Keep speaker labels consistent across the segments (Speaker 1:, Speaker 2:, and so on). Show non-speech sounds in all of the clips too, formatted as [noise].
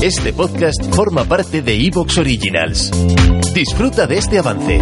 Speaker 1: Este podcast forma parte de Evox Originals. Disfruta de este avance.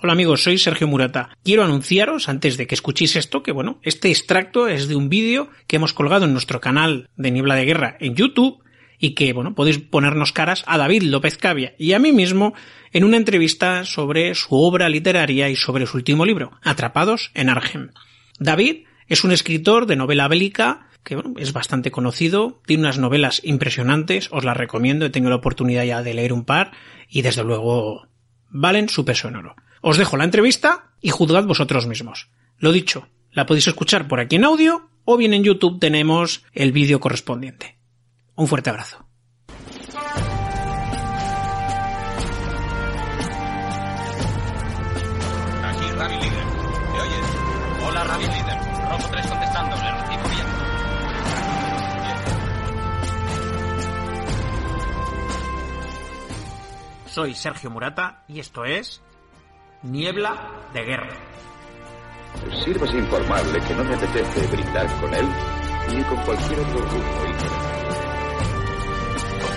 Speaker 2: Hola amigos, soy Sergio Murata. Quiero anunciaros, antes de que escuchéis esto, que bueno, este extracto es de un vídeo que hemos colgado en nuestro canal de Niebla de Guerra en YouTube y que, bueno, podéis ponernos caras a David López Cavia y a mí mismo en una entrevista sobre su obra literaria y sobre su último libro, Atrapados en Argem. David es un escritor de novela bélica que bueno, es bastante conocido, tiene unas novelas impresionantes, os las recomiendo, he tenido la oportunidad ya de leer un par y desde luego valen su peso en oro. Os dejo la entrevista y juzgad vosotros mismos. Lo dicho, la podéis escuchar por aquí en audio o bien en YouTube tenemos el vídeo correspondiente. Un fuerte abrazo. Soy Sergio Murata y esto es Niebla de Guerra.
Speaker 3: Sírvase informarle que no me apetece brindar con él ni con cualquier otro grupo ignorante.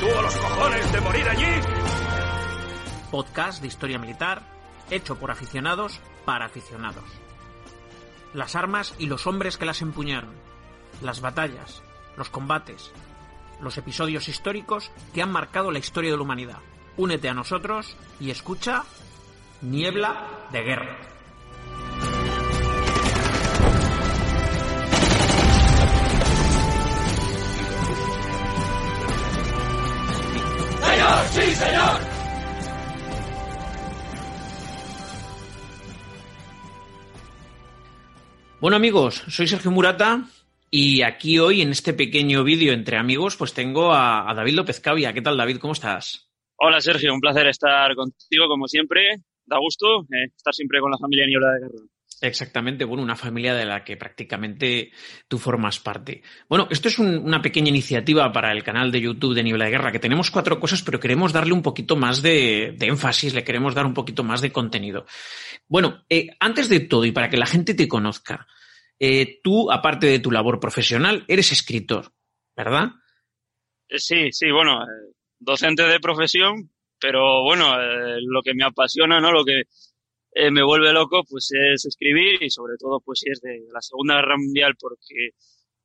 Speaker 4: ¡Tú a los cojones de morir allí!
Speaker 2: Podcast de historia militar hecho por aficionados para aficionados. Las armas y los hombres que las empuñaron. Las batallas, los combates, los episodios históricos que han marcado la historia de la humanidad. Únete a nosotros y escucha Niebla de Guerra.
Speaker 4: ¡Señor! ¡Sí, señor!
Speaker 2: Bueno amigos, soy Sergio Murata y aquí hoy en este pequeño vídeo entre amigos pues tengo a, a David López Cavia. ¿Qué tal David? ¿Cómo estás?
Speaker 5: Hola Sergio, un placer estar contigo como siempre. Da gusto eh, estar siempre con la familia Niebla de Guerra.
Speaker 2: Exactamente, bueno, una familia de la que prácticamente tú formas parte. Bueno, esto es un- una pequeña iniciativa para el canal de YouTube de Niebla de Guerra, que tenemos cuatro cosas, pero queremos darle un poquito más de, de énfasis, le queremos dar un poquito más de contenido. Bueno, eh, antes de todo y para que la gente te conozca, eh, tú, aparte de tu labor profesional, eres escritor, ¿verdad?
Speaker 5: Eh, Sí, sí, bueno, eh, docente de profesión, pero bueno, eh, lo que me apasiona, ¿no? Lo que eh, me vuelve loco, pues es escribir y sobre todo, pues es de la Segunda Guerra Mundial, porque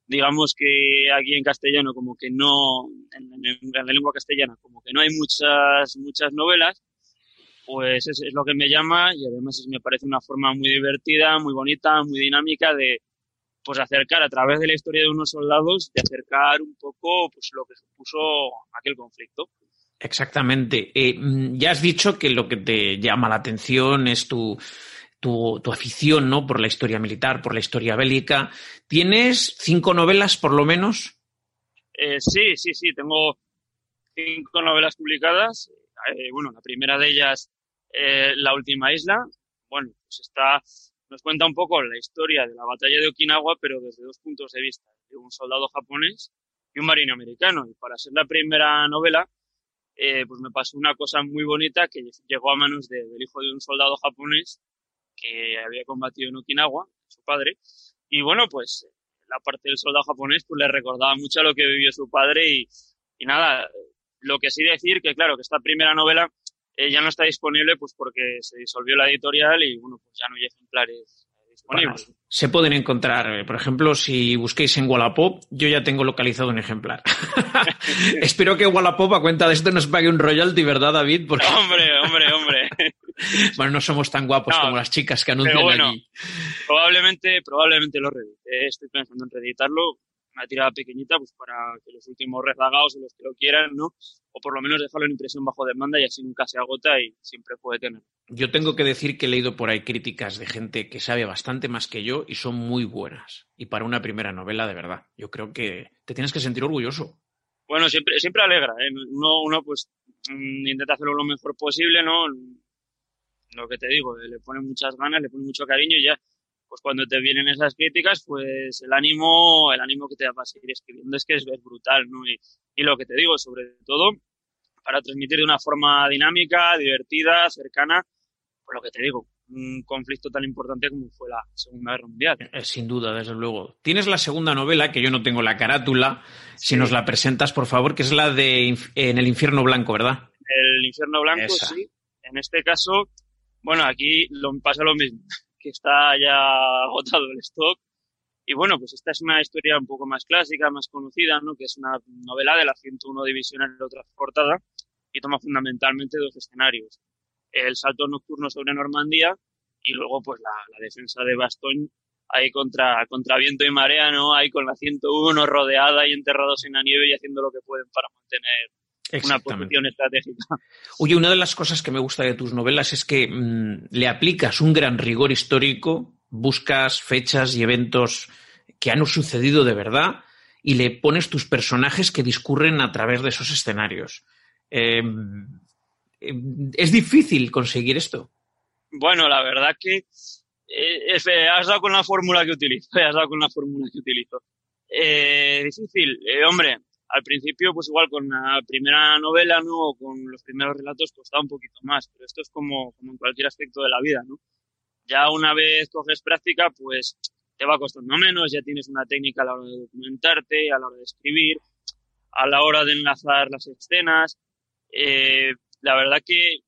Speaker 5: digamos que aquí en castellano, como que no, en, en- en la lengua castellana, como que no hay muchas, muchas novelas, pues es, lo que me llama y además me parece una forma muy divertida, muy bonita, muy dinámica de pues acercar a través de la historia de unos soldados, de acercar un poco pues lo que supuso aquel conflicto.
Speaker 2: Exactamente. Eh, mm, ya has dicho que lo que te llama la atención es tu, tu, tu afición, ¿no? Por la historia militar, por la historia bélica. ¿Tienes cinco novelas, por lo menos?
Speaker 5: Eh, sí, sí, sí, tengo cinco novelas publicadas. Eh, bueno, la primera de ellas, eh, La última isla. Bueno, pues está, nos cuenta un poco la historia de la batalla de Okinawa, pero desde dos puntos de vista, de un soldado japonés y un marino americano. Y para ser la primera novela, eh, pues me pasó una cosa muy bonita que llegó a manos de- del hijo de un soldado japonés que había combatido en Okinawa, su padre. Y bueno, pues la parte del soldado japonés pues le recordaba mucho a lo que vivió su padre y, y nada, lo que sí decir que claro, que esta primera novela eh, ya no está disponible pues porque se disolvió la editorial y bueno, pues ya no hay ejemplares disponibles.
Speaker 2: Bueno, se pueden encontrar, eh, por ejemplo, si busquéis en Wallapop, yo ya tengo localizado un ejemplar. [laughs] Espero que Wallapop a cuenta de esto nos pague un royalty, ¿verdad, David? Porque, [laughs]
Speaker 5: Hombre, hombre, hombre. [laughs]
Speaker 2: bueno, no somos tan guapos
Speaker 5: No,
Speaker 2: como las chicas que anuncian
Speaker 5: bueno,
Speaker 2: allí.
Speaker 5: probablemente, probablemente lo reedite. Estoy pensando en reeditarlo, una tirada pequeñita, pues para que los últimos rezagados o los que lo quieran, ¿no? O por lo menos dejarlo en impresión bajo demanda y así nunca se agota y siempre puede tener.
Speaker 2: Yo tengo que decir que he leído por ahí críticas de gente que sabe bastante más que yo y son muy buenas. Y para una primera novela, de verdad, yo creo que te tienes que sentir orgulloso.
Speaker 5: Bueno, siempre, siempre alegra, ¿eh? Uno, uno pues mm, intenta hacerlo lo mejor posible, ¿no? Lo que te digo, le pone muchas ganas, le pone mucho cariño y ya, pues cuando te vienen esas críticas, pues el ánimo, el ánimo que te da para seguir escribiendo es que es, es brutal, ¿no? Y, y lo que te digo, sobre todo, para transmitir de una forma dinámica, divertida, cercana, pues lo que te digo, un conflicto tan importante como fue la Segunda Guerra Mundial.
Speaker 2: Eh, sin duda, desde luego. Tienes la segunda novela, que yo no tengo la carátula, si nos la presentas, por favor, que es la de En el infierno blanco, ¿verdad?
Speaker 5: El infierno blanco, sí. En este caso, bueno, aquí lo, pasa lo mismo, que está ya agotado el stock. Y bueno, pues esta es una historia un poco más clásica, más conocida, ¿no? Que es una novela de la 101 División en otra portada y toma fundamentalmente dos escenarios el salto nocturno sobre Normandía y luego pues la, defensa de Bastogne ahí contra, contra viento y marea, ¿no? Ahí con la 101 rodeada y enterrados en la nieve y haciendo lo que pueden para mantener una posición estratégica. [laughs]
Speaker 2: Oye, una de las cosas que me gusta de tus novelas es que mm, le aplicas un gran rigor histórico, buscas fechas y eventos que han sucedido de verdad y le pones tus personajes que discurren a través de esos escenarios. Eh, ¿Es difícil conseguir esto?
Speaker 5: Bueno, la verdad que eh, has dado con la fórmula que utilizo, [laughs] has dado con la fórmula que utilizo. Eh, difícil, eh, hombre, al principio pues igual con la primera novela, ¿no? O con los primeros relatos costaba un poquito más, pero esto es como, como en cualquier aspecto de la vida, ¿no? Ya una vez coges práctica, pues te va costando menos, ya tienes una técnica a la hora de documentarte, a la hora de escribir, a la hora de enlazar las escenas, eh, la verdad que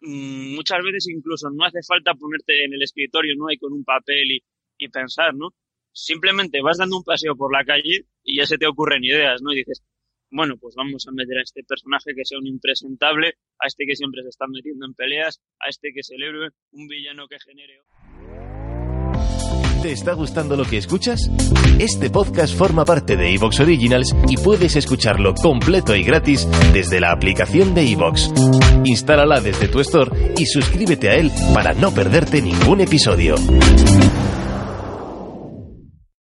Speaker 5: mm, muchas veces incluso no hace falta ponerte en el escritorio, ¿no? Hay con un papel y, y pensar, ¿no? Simplemente vas dando un paseo por la calle y ya se te ocurren ideas, ¿no? Y dices, bueno, pues vamos a meter a este personaje que sea un impresentable, a este que siempre se está metiendo en peleas, a este que héroe, un villano que genere.
Speaker 1: ¿Te está gustando lo que escuchas? Este podcast forma parte de Evox Originals y puedes escucharlo completo y gratis desde la aplicación de Evox. Instálala desde tu store y suscríbete a él para no perderte ningún episodio.